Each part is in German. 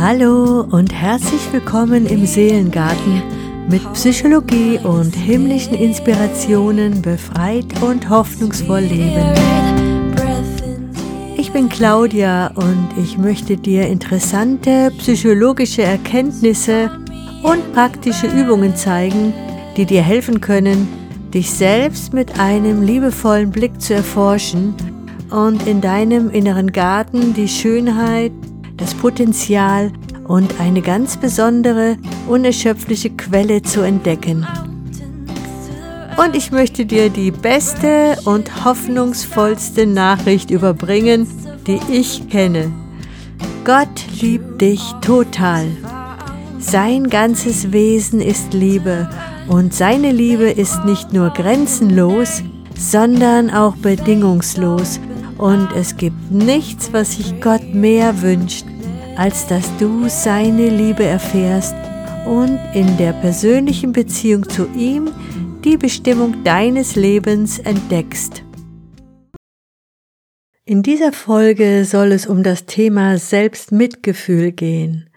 Hallo und herzlich willkommen im Seelengarten mit Psychologie und himmlischen Inspirationen befreit und hoffnungsvoll leben. Ich bin Claudia und ich möchte dir interessante psychologische Erkenntnisse und praktische Übungen zeigen, die dir helfen können, dich selbst mit einem liebevollen Blick zu erforschen und in deinem inneren Garten die Schönheit, das Potenzial und eine ganz besondere, unerschöpfliche Quelle zu entdecken. Und ich möchte dir die beste und hoffnungsvollste Nachricht überbringen, die ich kenne. Gott liebt dich total. Sein ganzes Wesen ist Liebe und seine Liebe ist nicht nur grenzenlos, sondern auch bedingungslos und es gibt nichts, was sich Gott mehr wünscht, als dass du seine Liebe erfährst und in der persönlichen Beziehung zu ihm die Bestimmung deines Lebens entdeckst. In dieser Folge soll es um das Thema Selbstmitgefühl gehen.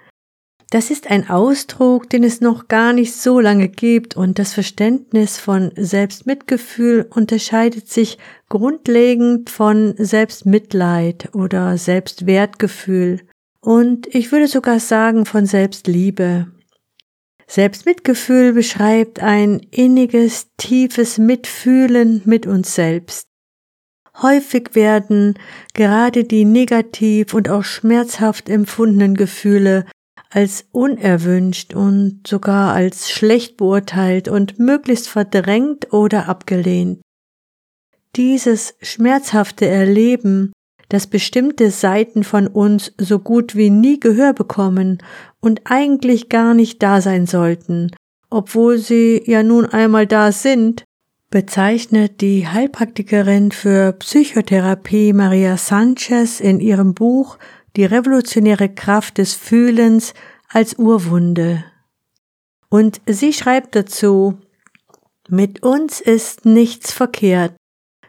Das ist ein Ausdruck, den es noch gar nicht so lange gibt und das Verständnis von Selbstmitgefühl unterscheidet sich grundlegend von Selbstmitleid oder Selbstwertgefühl und ich würde sogar sagen von Selbstliebe. Selbstmitgefühl beschreibt ein inniges, tiefes Mitfühlen mit uns selbst. Häufig werden gerade die negativ und auch schmerzhaft empfundenen Gefühle als unerwünscht und sogar als schlecht beurteilt und möglichst verdrängt oder abgelehnt. Dieses schmerzhafte Erleben, dass bestimmte Seiten von uns so gut wie nie Gehör bekommen und eigentlich gar nicht da sein sollten, obwohl sie ja nun einmal da sind, bezeichnet die Heilpraktikerin für Psychotherapie Maria Sanchez in ihrem Buch die revolutionäre Kraft des Fühlens als Urwunde. Und sie schreibt dazu, mit uns ist nichts verkehrt,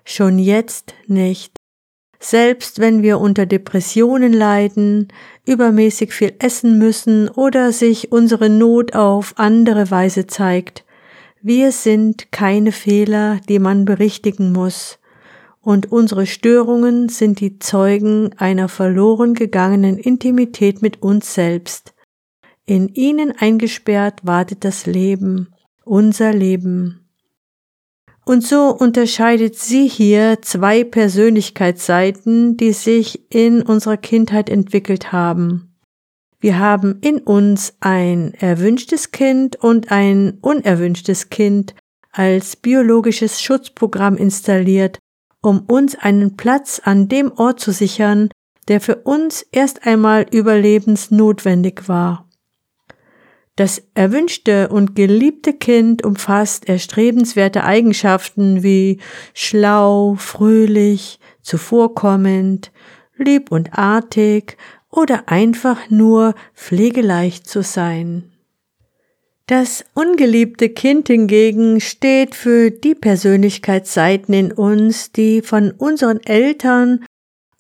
schon jetzt nicht. Selbst wenn wir unter Depressionen leiden, übermäßig viel essen müssen oder sich unsere Not auf andere Weise zeigt, wir sind keine Fehler, die man berichtigen muss und unsere Störungen sind die Zeugen einer verloren gegangenen Intimität mit uns selbst. In ihnen eingesperrt wartet das Leben, unser Leben. Und so unterscheidet sie hier zwei Persönlichkeitsseiten, die sich in unserer Kindheit entwickelt haben. Wir haben in uns ein erwünschtes Kind und ein unerwünschtes Kind als biologisches Schutzprogramm installiert, um uns einen Platz an dem Ort zu sichern, der für uns erst einmal überlebensnotwendig war. Das erwünschte und geliebte Kind umfasst erstrebenswerte Eigenschaften wie schlau, fröhlich, zuvorkommend, lieb und artig oder einfach nur pflegeleicht zu sein. Das ungeliebte Kind hingegen steht für die Persönlichkeitsseiten in uns, die von unseren Eltern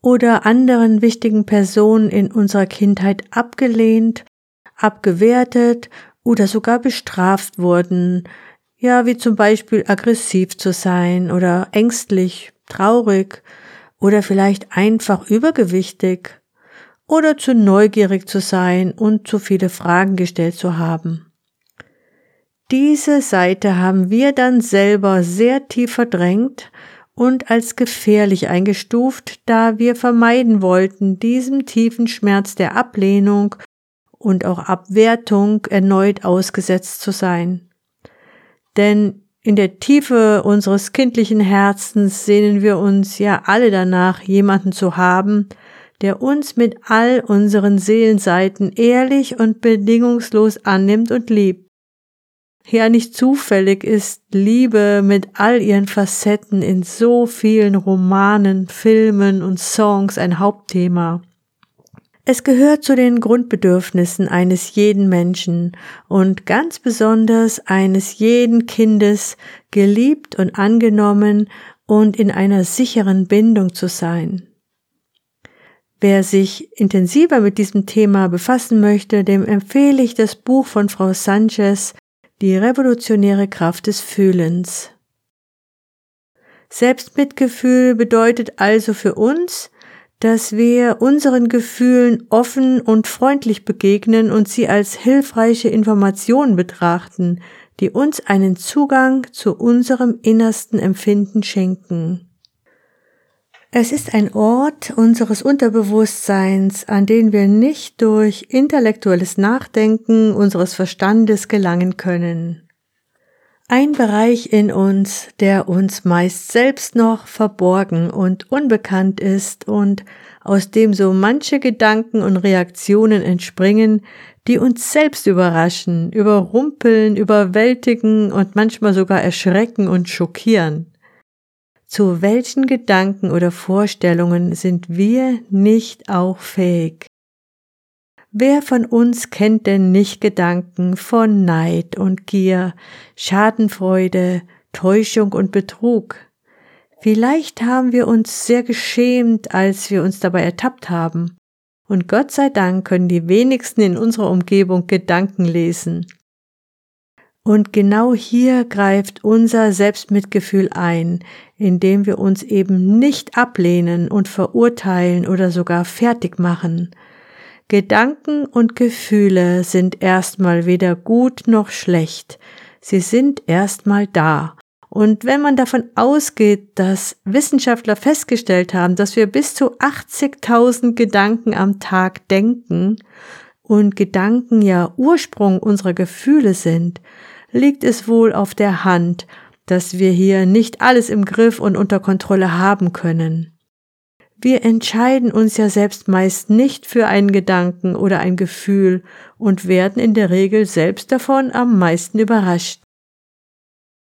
oder anderen wichtigen Personen in unserer Kindheit abgelehnt, abgewertet oder sogar bestraft wurden, ja, wie zum Beispiel aggressiv zu sein oder ängstlich, traurig oder vielleicht einfach übergewichtig oder zu neugierig zu sein und zu viele Fragen gestellt zu haben. Diese Seite haben wir dann selber sehr tief verdrängt und als gefährlich eingestuft, da wir vermeiden wollten, diesem tiefen Schmerz der Ablehnung und auch Abwertung erneut ausgesetzt zu sein. Denn in der Tiefe unseres kindlichen Herzens sehnen wir uns ja alle danach, jemanden zu haben, der uns mit all unseren Seelenseiten ehrlich und bedingungslos annimmt und liebt. Ja, nicht zufällig ist Liebe mit all ihren Facetten in so vielen Romanen, Filmen und Songs ein Hauptthema. Es gehört zu den Grundbedürfnissen eines jeden Menschen und ganz besonders eines jeden Kindes, geliebt und angenommen und in einer sicheren Bindung zu sein. Wer sich intensiver mit diesem Thema befassen möchte, dem empfehle ich das Buch von Frau Sanchez, Die revolutionäre Kraft des Fühlens. Selbstmitgefühl bedeutet also für uns, dass wir unseren Gefühlen offen und freundlich begegnen und sie als hilfreiche Informationen betrachten, die uns einen Zugang zu unserem innersten Empfinden schenken. Es ist ein Ort unseres Unterbewusstseins, an den wir nicht durch intellektuelles Nachdenken unseres Verstandes gelangen können. Ein Bereich in uns, der uns meist selbst noch verborgen und unbekannt ist und aus dem so manche Gedanken und Reaktionen entspringen, die uns selbst überraschen, überrumpeln, überwältigen und manchmal sogar erschrecken und schockieren. Zu welchen Gedanken oder Vorstellungen sind wir nicht auch fähig? Wer von uns kennt denn nicht Gedanken von Neid und Gier, Schadenfreude, Täuschung und Betrug? Vielleicht haben wir uns sehr geschämt, als wir uns dabei ertappt haben. Und Gott sei Dank können die wenigsten in unserer Umgebung Gedanken lesen. Und genau hier greift unser Selbstmitgefühl ein, indem wir uns eben nicht ablehnen und verurteilen oder sogar fertig machen, Gedanken und Gefühle sind erstmal weder gut noch schlecht. Sie sind erstmal da. Und wenn man davon ausgeht, dass Wissenschaftler festgestellt haben, dass wir bis zu 80.000 Gedanken am Tag denken und Gedanken ja Ursprung unserer Gefühle sind, liegt es wohl auf der Hand, dass wir hier nicht alles im Griff und unter Kontrolle haben können. Wir entscheiden uns ja selbst meist nicht für einen Gedanken oder ein Gefühl und werden in der Regel selbst davon am meisten überrascht.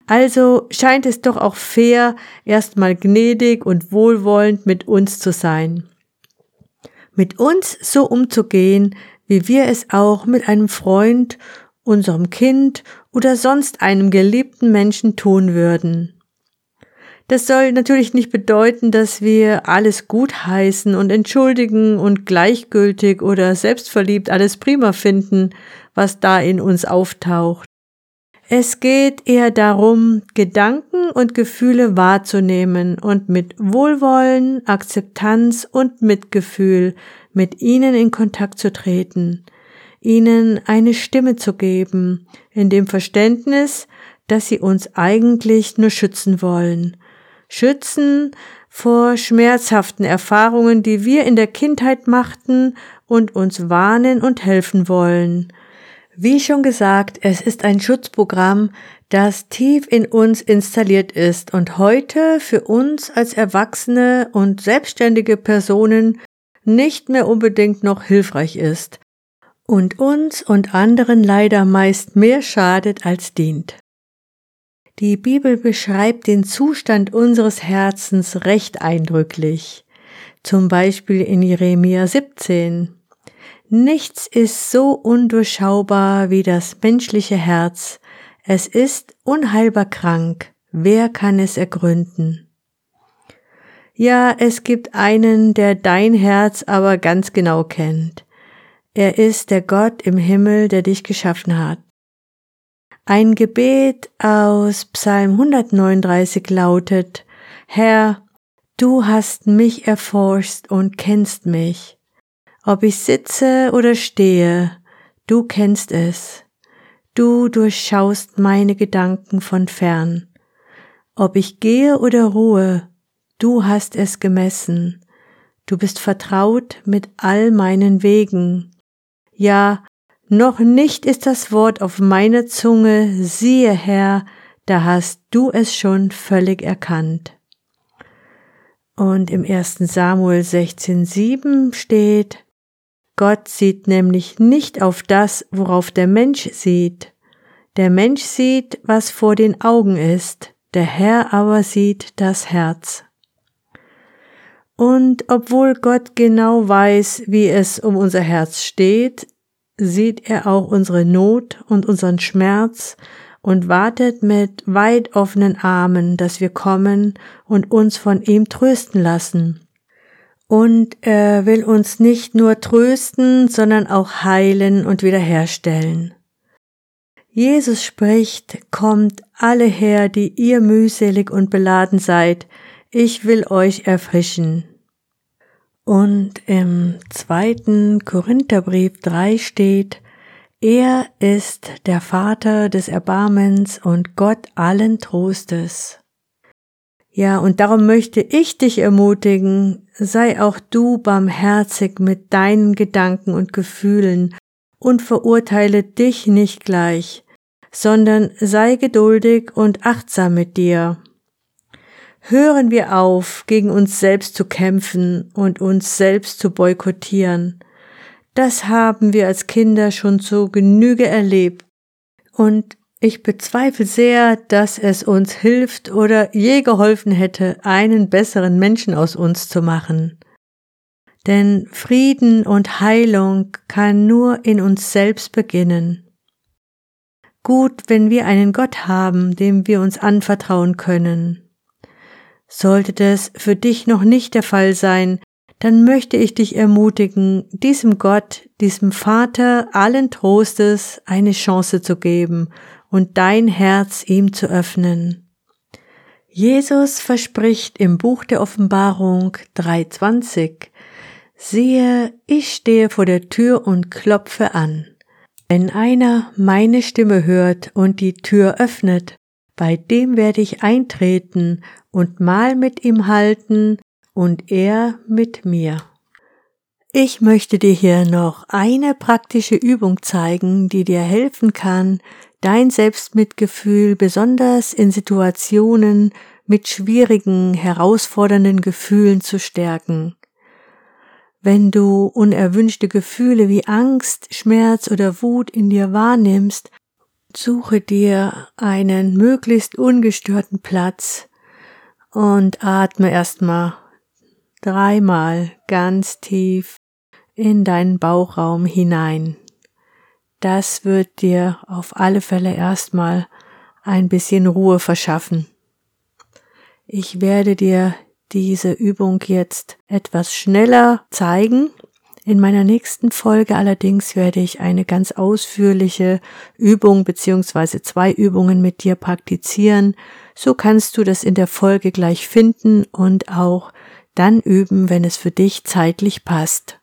Also scheint es doch auch fair, erstmal gnädig und wohlwollend mit uns zu sein. Mit uns so umzugehen, wie wir es auch mit einem Freund, unserem Kind oder sonst einem geliebten Menschen tun würden. Das soll natürlich nicht bedeuten, dass wir alles gut heißen und entschuldigen und gleichgültig oder selbstverliebt alles prima finden, was da in uns auftaucht. Es geht eher darum, Gedanken und Gefühle wahrzunehmen und mit Wohlwollen, Akzeptanz und Mitgefühl mit ihnen in Kontakt zu treten, ihnen eine Stimme zu geben, in dem Verständnis, dass sie uns eigentlich nur schützen wollen schützen vor schmerzhaften Erfahrungen, die wir in der Kindheit machten und uns warnen und helfen wollen. Wie schon gesagt, es ist ein Schutzprogramm, das tief in uns installiert ist und heute für uns als erwachsene und selbstständige Personen nicht mehr unbedingt noch hilfreich ist und uns und anderen leider meist mehr schadet als dient. Die Bibel beschreibt den Zustand unseres Herzens recht eindrücklich. Zum Beispiel in Jeremia 17. Nichts ist so undurchschaubar wie das menschliche Herz. Es ist unheilbar krank. Wer kann es ergründen? Ja, es gibt einen, der dein Herz aber ganz genau kennt. Er ist der Gott im Himmel, der dich geschaffen hat. Ein Gebet aus Psalm 139 lautet, Herr, du hast mich erforscht und kennst mich. Ob ich sitze oder stehe, du kennst es. Du durchschaust meine Gedanken von fern. Ob ich gehe oder ruhe, du hast es gemessen. Du bist vertraut mit all meinen Wegen. Ja, noch nicht ist das Wort auf meiner Zunge, siehe Herr, da hast du es schon völlig erkannt. Und im 1. Samuel 16.7 steht, Gott sieht nämlich nicht auf das, worauf der Mensch sieht. Der Mensch sieht, was vor den Augen ist, der Herr aber sieht das Herz. Und obwohl Gott genau weiß, wie es um unser Herz steht, sieht er auch unsere Not und unseren Schmerz und wartet mit weit offenen Armen, dass wir kommen und uns von ihm trösten lassen. Und er will uns nicht nur trösten, sondern auch heilen und wiederherstellen. Jesus spricht, kommt alle her, die ihr mühselig und beladen seid, ich will euch erfrischen. Und im zweiten Korintherbrief 3 steht, er ist der Vater des Erbarmens und Gott allen Trostes. Ja, und darum möchte ich dich ermutigen, sei auch du barmherzig mit deinen Gedanken und Gefühlen und verurteile dich nicht gleich, sondern sei geduldig und achtsam mit dir. Hören wir auf, gegen uns selbst zu kämpfen und uns selbst zu boykottieren. Das haben wir als Kinder schon zu Genüge erlebt. Und ich bezweifle sehr, dass es uns hilft oder je geholfen hätte, einen besseren Menschen aus uns zu machen. Denn Frieden und Heilung kann nur in uns selbst beginnen. Gut, wenn wir einen Gott haben, dem wir uns anvertrauen können. Sollte das für dich noch nicht der Fall sein, dann möchte ich dich ermutigen, diesem Gott, diesem Vater allen Trostes eine Chance zu geben und dein Herz ihm zu öffnen. Jesus verspricht im Buch der Offenbarung 3.20, siehe, ich stehe vor der Tür und klopfe an. Wenn einer meine Stimme hört und die Tür öffnet, bei dem werde ich eintreten und mal mit ihm halten und er mit mir. Ich möchte dir hier noch eine praktische Übung zeigen, die dir helfen kann, dein Selbstmitgefühl besonders in Situationen mit schwierigen, herausfordernden Gefühlen zu stärken. Wenn du unerwünschte Gefühle wie Angst, Schmerz oder Wut in dir wahrnimmst, suche dir einen möglichst ungestörten Platz und atme erstmal dreimal ganz tief in deinen Bauchraum hinein. Das wird dir auf alle Fälle erstmal ein bisschen Ruhe verschaffen. Ich werde dir diese Übung jetzt etwas schneller zeigen. In meiner nächsten Folge allerdings werde ich eine ganz ausführliche Übung beziehungsweise zwei Übungen mit dir praktizieren. So kannst du das in der Folge gleich finden und auch dann üben, wenn es für dich zeitlich passt.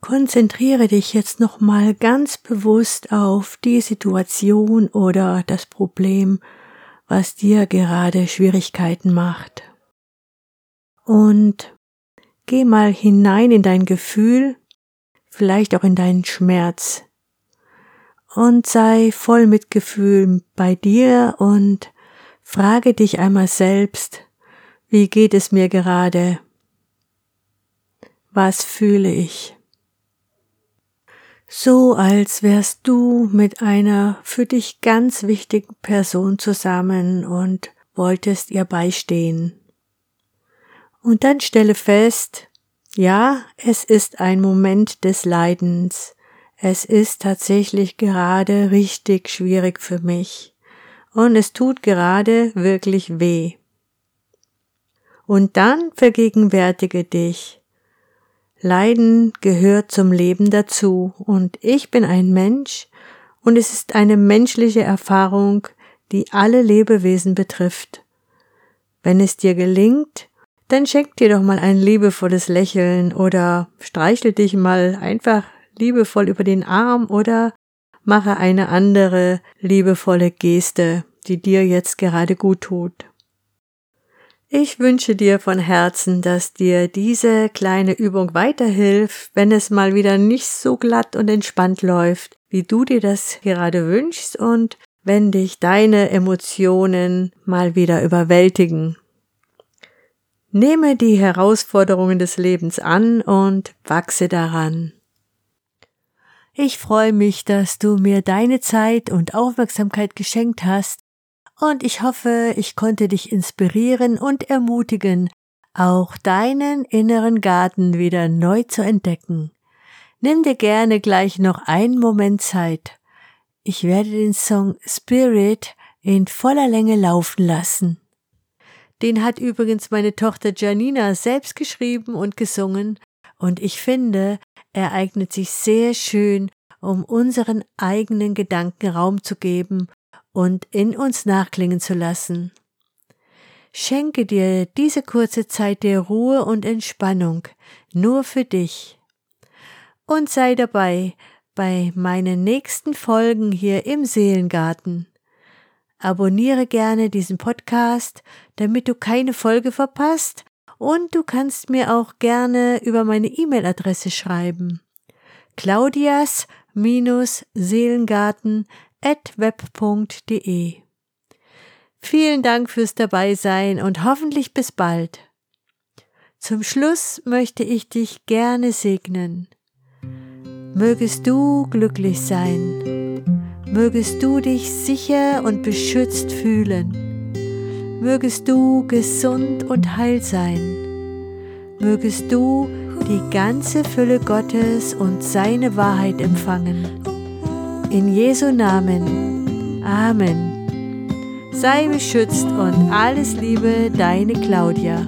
Konzentriere dich jetzt nochmal ganz bewusst auf die Situation oder das Problem, was dir gerade Schwierigkeiten macht. Und geh mal hinein in dein Gefühl, vielleicht auch in deinen Schmerz. Und sei voll Mitgefühl bei dir und frage dich einmal selbst, wie geht es mir gerade? Was fühle ich? so als wärst du mit einer für dich ganz wichtigen Person zusammen und wolltest ihr beistehen. Und dann stelle fest, ja, es ist ein Moment des Leidens. Es ist tatsächlich gerade richtig schwierig für mich. Und es tut gerade wirklich weh. Und dann vergegenwärtige dich, Leiden gehört zum Leben dazu und ich bin ein Mensch und es ist eine menschliche Erfahrung, die alle Lebewesen betrifft. Wenn es dir gelingt, dann schenk dir doch mal ein liebevolles Lächeln oder streichel dich mal einfach liebevoll über den Arm oder mache eine andere liebevolle Geste, die dir jetzt gerade gut tut. Ich wünsche dir von Herzen, dass dir diese kleine Übung weiterhilft, wenn es mal wieder nicht so glatt und entspannt läuft, wie du dir das gerade wünschst und wenn dich deine Emotionen mal wieder überwältigen. Nehme die Herausforderungen des Lebens an und wachse daran. Ich freue mich, dass du mir deine Zeit und Aufmerksamkeit geschenkt hast und ich hoffe, ich konnte dich inspirieren und ermutigen, auch deinen inneren Garten wieder neu zu entdecken. Nimm dir gerne gleich noch einen Moment Zeit. Ich werde den Song Spirit in voller Länge laufen lassen. Den hat übrigens meine Tochter Janina selbst geschrieben und gesungen, und ich finde, er eignet sich sehr schön, um unseren eigenen Gedanken Raum zu geben und in uns nachklingen zu lassen. Schenke dir diese kurze Zeit der Ruhe und Entspannung nur für dich. Und sei dabei bei meinen nächsten Folgen hier im Seelengarten. Abonniere gerne diesen Podcast, damit du keine Folge verpasst und du kannst mir auch gerne über meine E-Mail-Adresse schreiben. claudias-seelengarten at web.de Vielen Dank fürs Dabeisein und hoffentlich bis bald. Zum Schluss möchte ich dich gerne segnen. Mögest du glücklich sein. Mögest du dich sicher und beschützt fühlen. Mögest du gesund und heil sein. Mögest du die ganze Fülle Gottes und seine Wahrheit empfangen. In Jesu Namen. Amen. Sei beschützt und alles Liebe, deine Claudia.